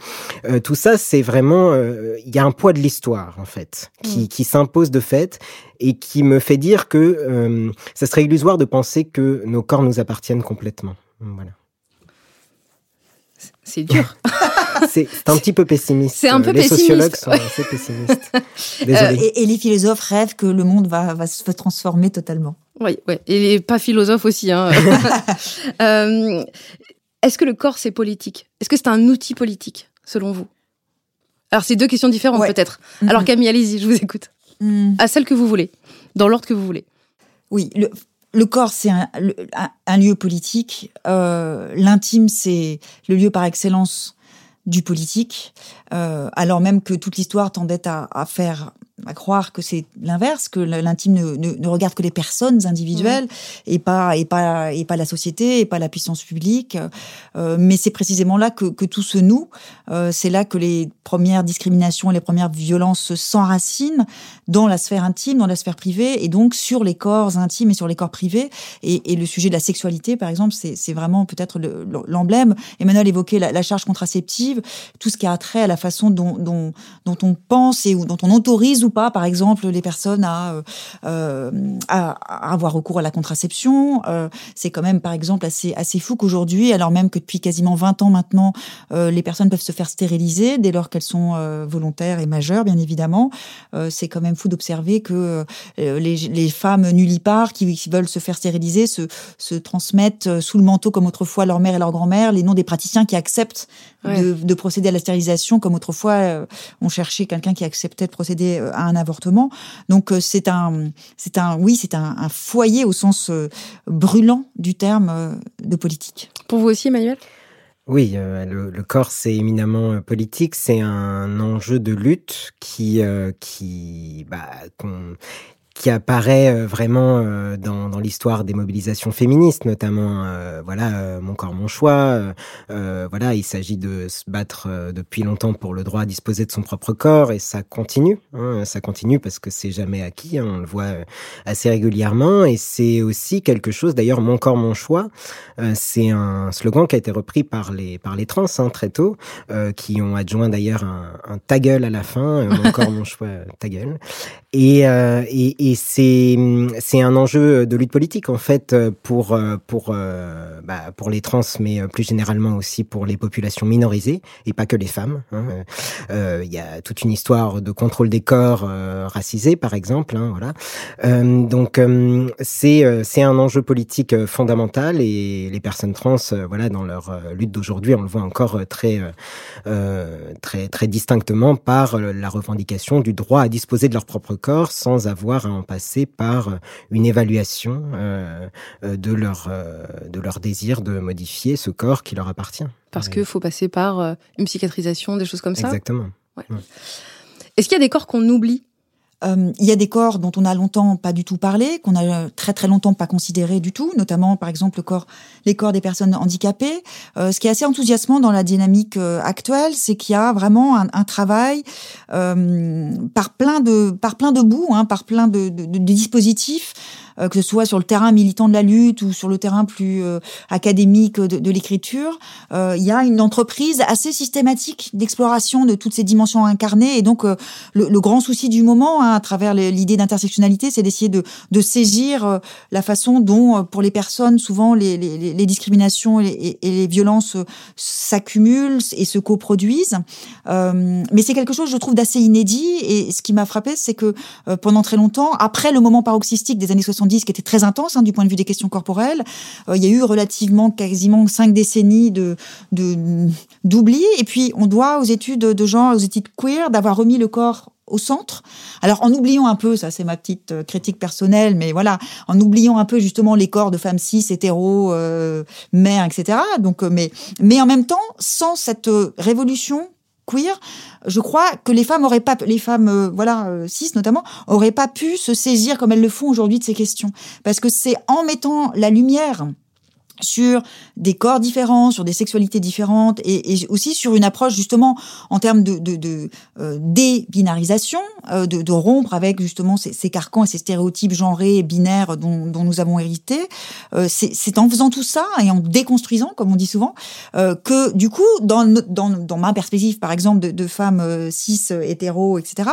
C: Euh, tout ça, c'est vraiment, il y a un poids de l'histoire en fait qui, mm. qui s'impose de fait et qui me fait dire que ça serait illusoire de penser que nos corps nous appartiennent complètement. Voilà.
A: C'est dur. (laughs)
C: c'est un petit peu pessimiste.
A: C'est un peu
C: les
A: pessimiste.
C: sociologues sont assez pessimistes. (laughs)
D: Euh, et, et, les philosophes rêvent que le monde va, va se transformer totalement.
A: Oui, ouais. et les pas philosophes aussi. Hein. (laughs) euh, Est-ce que le corps, c'est politique? Est-ce que c'est un outil politique, selon vous? Alors, c'est deux questions différentes, ouais. peut-être. -hmm. Alors, Camille, allez-y, je vous écoute. Mm. À celle que vous voulez, dans l'ordre que vous voulez.
D: Oui, le, le corps, c'est un, un, lieu politique. Euh, L'intime, c'est le lieu par excellence du politique, euh, alors même que toute l'histoire tendait à, à, faire à croire que c'est l'inverse, que l'intime ne, ne, ne, regarde que les personnes individuelles mmh. et pas et pas et pas la société et pas la puissance publique. Euh, mais c'est précisément là que, que, tout se noue. Euh, c'est là que les premières discriminations et les premières violences s'enracinent dans la sphère intime, dans la sphère privée et donc sur les corps intimes et sur les corps privés. Et, et le sujet de la sexualité, par exemple, c'est vraiment peut-être l'emblème. Emmanuel évoquait la, la, charge contraceptive, tout ce qui a trait à la façon dont, dont, dont on pense et dont on autorise ou pas, par exemple, les personnes à, euh, à, à avoir recours à la contraception. Euh, c'est quand même, par exemple, assez, assez fou qu'aujourd'hui, alors même que depuis quasiment 20 ans maintenant, euh, les personnes peuvent se faire stériliser dès lors qu'elles sont euh, volontaires et majeures, bien évidemment. Euh, c'est quand même fou d'observer que euh, les, les, femmes nullipares qui, qui, veulent se faire stériliser se, se transmettent sous le manteau comme autrefois leur mère et leur grand-mère les noms des praticiens qui acceptent ouais. de, de, procéder à la stérilisation comme autrefois on cherchait quelqu'un qui acceptait de procéder à un avortement. Donc euh, c'est un, c'est un, oui, c'est un, un, foyer au sens euh, brûlant du terme euh, de politique.
A: Pour vous aussi, Emmanuel?
C: Oui, euh, le, le, corps c'est éminemment politique, c'est un enjeu de lutte qui euh, qui bah, qui apparaît euh, vraiment euh, dans, dans l'histoire des mobilisations féministes, notamment euh, voilà mon corps mon choix. voilà, il s'agit de se battre depuis longtemps pour le droit à disposer de son propre corps et ça continue. Hein, ça continue parce que c'est jamais acquis. Hein, on le voit assez régulièrement et c'est aussi quelque chose. D'ailleurs, mon corps mon choix, c'est un slogan qui a été repris par les par les trans hein, très tôt, qui ont adjoint d'ailleurs un, un ta gueule à la fin. mon corps mon (laughs) choix, ta gueule. Et, et, et et c'est c'est un enjeu de lutte politique en fait pour pour bah, pour les trans, mais plus généralement aussi pour les populations minorisées et pas que les femmes. Il hein. euh, y a toute une histoire de contrôle des corps euh, racisés, par exemple. Hein, voilà. Euh, donc c'est c'est un enjeu politique fondamental et les personnes trans, voilà, dans leur lutte d'aujourd'hui, on le voit encore très très très distinctement par la revendication du droit à disposer de leur propre corps sans avoir à passer par euh, une évaluation euh, euh, de leur de leur désir de modifier ce corps qui leur appartient.
A: Parce qu'il faut passer par une psychiatrisation, des choses comme ça.
C: Exactement.
A: Ouais. Ouais. Est-ce qu'il y a des corps qu'on oublie?
D: Euh, il y a des corps dont on a longtemps pas du tout parlé, qu'on a très très longtemps pas considéré du tout, notamment par exemple le corps, les corps des personnes handicapées. Euh, ce qui est assez enthousiasmant dans la dynamique euh, actuelle, c'est qu'il y a vraiment un, un travail euh, par plein de par plein de bouts, hein, par plein de, de, de dispositifs euh, que ce soit sur le terrain militant de la lutte ou sur le terrain plus euh, académique de, de l'écriture, euh, il y a une entreprise assez systématique d'exploration de toutes ces dimensions incarnées. Et donc, le, le, grand souci du moment, hein, à travers l'idée d'intersectionnalité, c'est d'essayer de, de, saisir la façon dont, pour les personnes, souvent les, les, les discriminations et, et, les violences s'accumulent et se coproduisent. Euh, mais c'est quelque chose, je trouve, d'assez inédit. Et ce qui m'a frappé, c'est que pendant très longtemps, après le moment paroxystique des années 70, 70 qui était très intense hein, du point de vue des questions corporelles. Euh, il y a eu relativement quasiment cinq décennies de d'oubli. Et puis on doit aux études de genre, aux études queer, d'avoir remis le corps au centre. Alors en oubliant un peu, ça c'est ma petite euh, critique personnelle, mais voilà, en oubliant un peu justement les corps de femmes cis, hétéros, euh, mères, etc. Donc, mais mais en même temps, sans cette révolution queer, je crois que les femmes auraient pas, les femmes, voilà, cis notamment, auraient pas pu se saisir comme elles le font aujourd'hui de ces questions, parce que c'est en mettant la lumière sur des corps différents, sur des sexualités différentes, et, et aussi sur une approche justement en termes de, de, de euh, débinarisation, euh, de, de, rompre avec justement ces, ces, carcans et ces stéréotypes genrés binaires dont, dont nous avons hérité. Euh, c'est en faisant tout ça et en déconstruisant, comme on dit souvent, euh, que du coup, dans, dans, dans, ma perspective, par exemple, de, de femmes euh, cis, hétéro, etc.,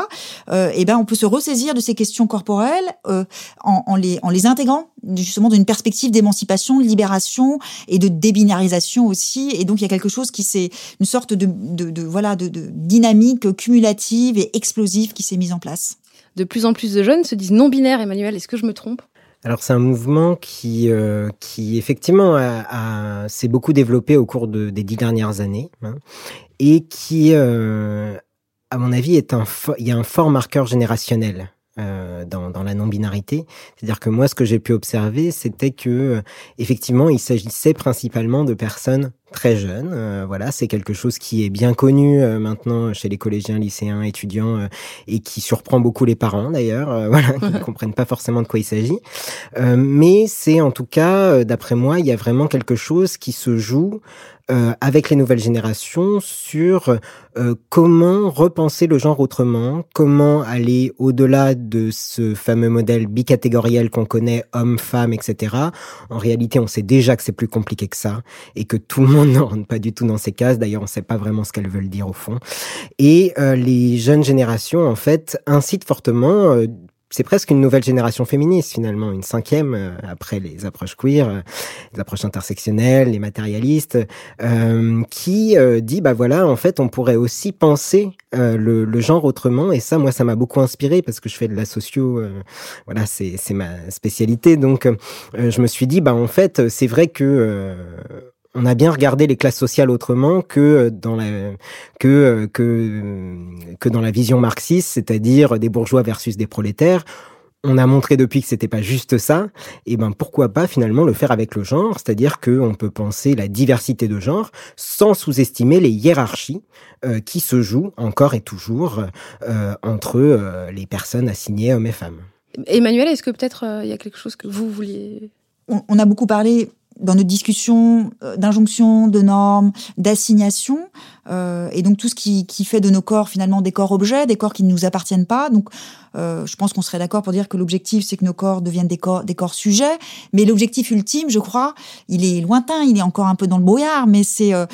D: euh, eh ben on peut se ressaisir de ces questions corporelles en, en, les, en les intégrant justement d'une perspective d'émancipation, de libération et de débinarisation aussi. Et donc il y a quelque chose qui c'est une sorte de, de, de voilà de, de, dynamique cumulative et explosive qui s'est mise en place.
A: De plus en plus de jeunes se disent non binaires. Emmanuel, est-ce que je me trompe?
C: Alors c'est un mouvement qui, euh, qui effectivement a, a, s'est beaucoup développé au cours de, des dix dernières années hein, et qui, euh, à mon avis, est un il y a un fort marqueur générationnel euh, dans, dans, la non-binarité. C'est-à-dire que moi, ce que j'ai pu observer, c'était que euh, effectivement, il s'agissait principalement de personnes très jeunes. Euh, voilà, c'est quelque chose qui est bien connu maintenant chez les collégiens, lycéens, étudiants, et qui surprend beaucoup les parents d'ailleurs. (laughs) voilà, qui ne comprennent pas forcément de quoi il s'agit. mais c'est en tout cas, d'après moi, il y a vraiment quelque chose qui se joue euh, avec les nouvelles générations sur euh, comment repenser le genre autrement, comment aller au-delà de ce fameux modèle bicatégoriel qu'on connaît, homme-femme, etc. En réalité, on sait déjà que c'est plus compliqué que ça et que tout le monde (laughs) ne rentre pas du tout dans ces cases. D'ailleurs, on ne sait pas vraiment ce qu'elles veulent dire au fond. Et euh, les jeunes générations, en fait, incitent fortement euh, c'est presque une nouvelle génération féministe finalement, une cinquième euh, après les approches queer, euh, les approches intersectionnelles, les matérialistes, euh, qui euh, dit bah voilà en fait on pourrait aussi penser le, le, genre autrement. Et ça moi ça m'a beaucoup inspiré parce que je fais de la socio, voilà c'est c'est ma spécialité. Donc je me suis dit bah en fait c'est vrai que on a bien regardé les classes sociales autrement que euh, dans la que euh, que euh, que dans la vision marxiste, c'est-à-dire des bourgeois versus des prolétaires. On a montré depuis que c'était pas juste ça, et ben pourquoi pas finalement le faire avec le genre, c'est-à-dire que on peut penser la diversité de genre sans sous-estimer les hiérarchies euh, qui se jouent encore et toujours euh, entre euh, les personnes assignées hommes et femmes.
A: Emmanuel, est-ce que peut-être il y a quelque chose que vous vouliez?
D: On, on a beaucoup parlé dans notre discussion euh, d'injonction, de normes, d'assignation, euh, et donc tout ce qui, qui fait de nos corps finalement des corps objets, des corps qui ne nous appartiennent pas. Donc euh, je pense qu'on serait d'accord pour dire que l'objectif, c'est que nos corps deviennent des corps, des corps sujets. Mais l'objectif ultime, je crois, il est lointain, il est encore un peu dans le brouillard, mais c'est euh,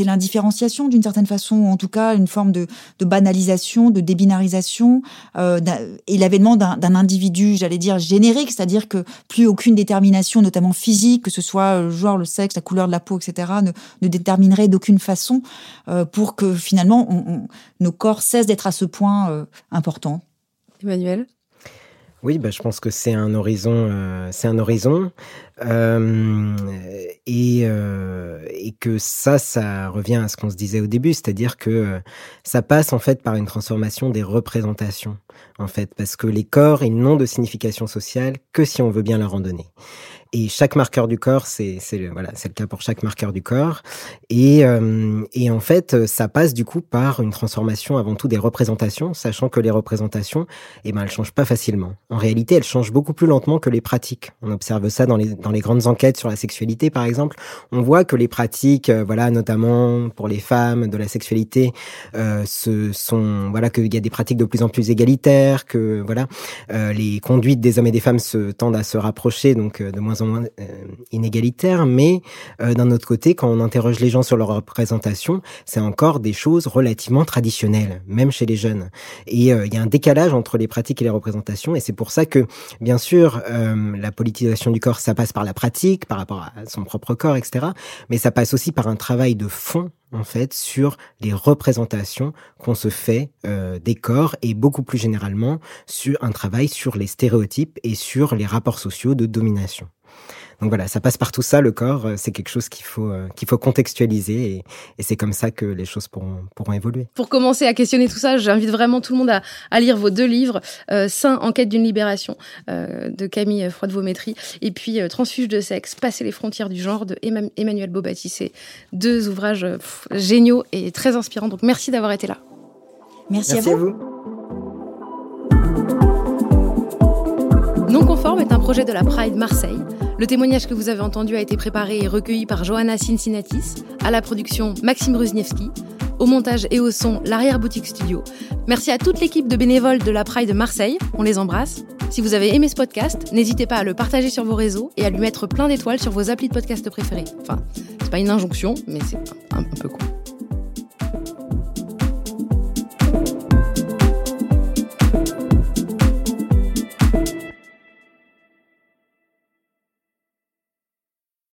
D: l'indifférenciation d'une certaine façon, ou en tout cas une forme de, de banalisation, de débinarisation, euh, et l'avènement d'un individu, j'allais dire générique, c'est-à-dire que plus aucune détermination, notamment physique, que ce soit le genre, le sexe, la couleur de la peau, etc., ne, ne déterminerait d'aucune façon euh, pour que finalement on, on, nos corps cessent d'être à ce point euh, important.
A: Emmanuel
C: oui, bah, je pense que c'est un horizon, euh, c'est un horizon, euh, et, euh, et que ça, ça revient à ce qu'on se disait au début, c'est-à-dire que ça passe en fait par une transformation des représentations, en fait, parce que les corps, ils n'ont de signification sociale que si on veut bien leur en donner. Et chaque marqueur du corps, c'est c'est voilà, le cas pour chaque marqueur du corps. Et euh, et en fait, ça passe du coup par une transformation avant tout des représentations, sachant que les représentations, eh ben, elles changent pas facilement. En réalité, elles changent beaucoup plus lentement que les pratiques. On observe ça dans les dans les grandes enquêtes sur la sexualité, par exemple. On voit que les pratiques, euh, voilà, notamment pour les femmes de la sexualité, euh, sont voilà qu'il y a des pratiques de plus en plus égalitaires, que voilà, euh, les conduites des hommes et des femmes se tendent à se rapprocher, donc euh, de moins en moins euh, inégalitaire, mais euh, d'un autre côté, quand on interroge les gens sur leur représentation, c'est encore des choses relativement traditionnelles, même chez les jeunes. Et euh, il y a un décalage entre les pratiques et les représentations, et c'est pour ça que, bien sûr, la politisation du corps, ça passe par la pratique, par rapport à son propre corps, etc. Mais ça passe aussi par un travail de fond en fait sur les représentations qu'on se fait euh, des corps et beaucoup plus généralement sur un travail sur les stéréotypes et sur les rapports sociaux de domination. Donc voilà, ça passe par tout ça, le corps, euh, c'est quelque chose qu'il faut, euh, qu'il faut contextualiser et, c'est comme ça que les choses pourront, pourront évoluer.
A: Pour commencer à questionner tout ça, j'invite vraiment tout le monde à, à lire vos deux livres, euh, Saint, Enquête d'une libération de Camille Froide-Vaumétry et puis Transfuge de sexe, Passer les frontières du genre de Emmanuel Bobati. C'est deux ouvrages géniaux et très inspirants. Donc merci d'avoir été là.
D: Merci, À vous.
A: Non conforme est un projet de la Pride Marseille. Le témoignage que vous avez entendu a été préparé et recueilli par Johanna Cincinnatis, à la production Maxime Ruzniewski, au montage et au son l'arrière-boutique studio. Merci à toute l'équipe de bénévoles de la Pride Marseille, on les embrasse. Si vous avez aimé ce podcast, n'hésitez pas à le partager sur vos réseaux et à lui mettre plein d'étoiles sur vos applis de podcast préférés. Enfin, c'est pas une injonction, mais c'est un, peu cool.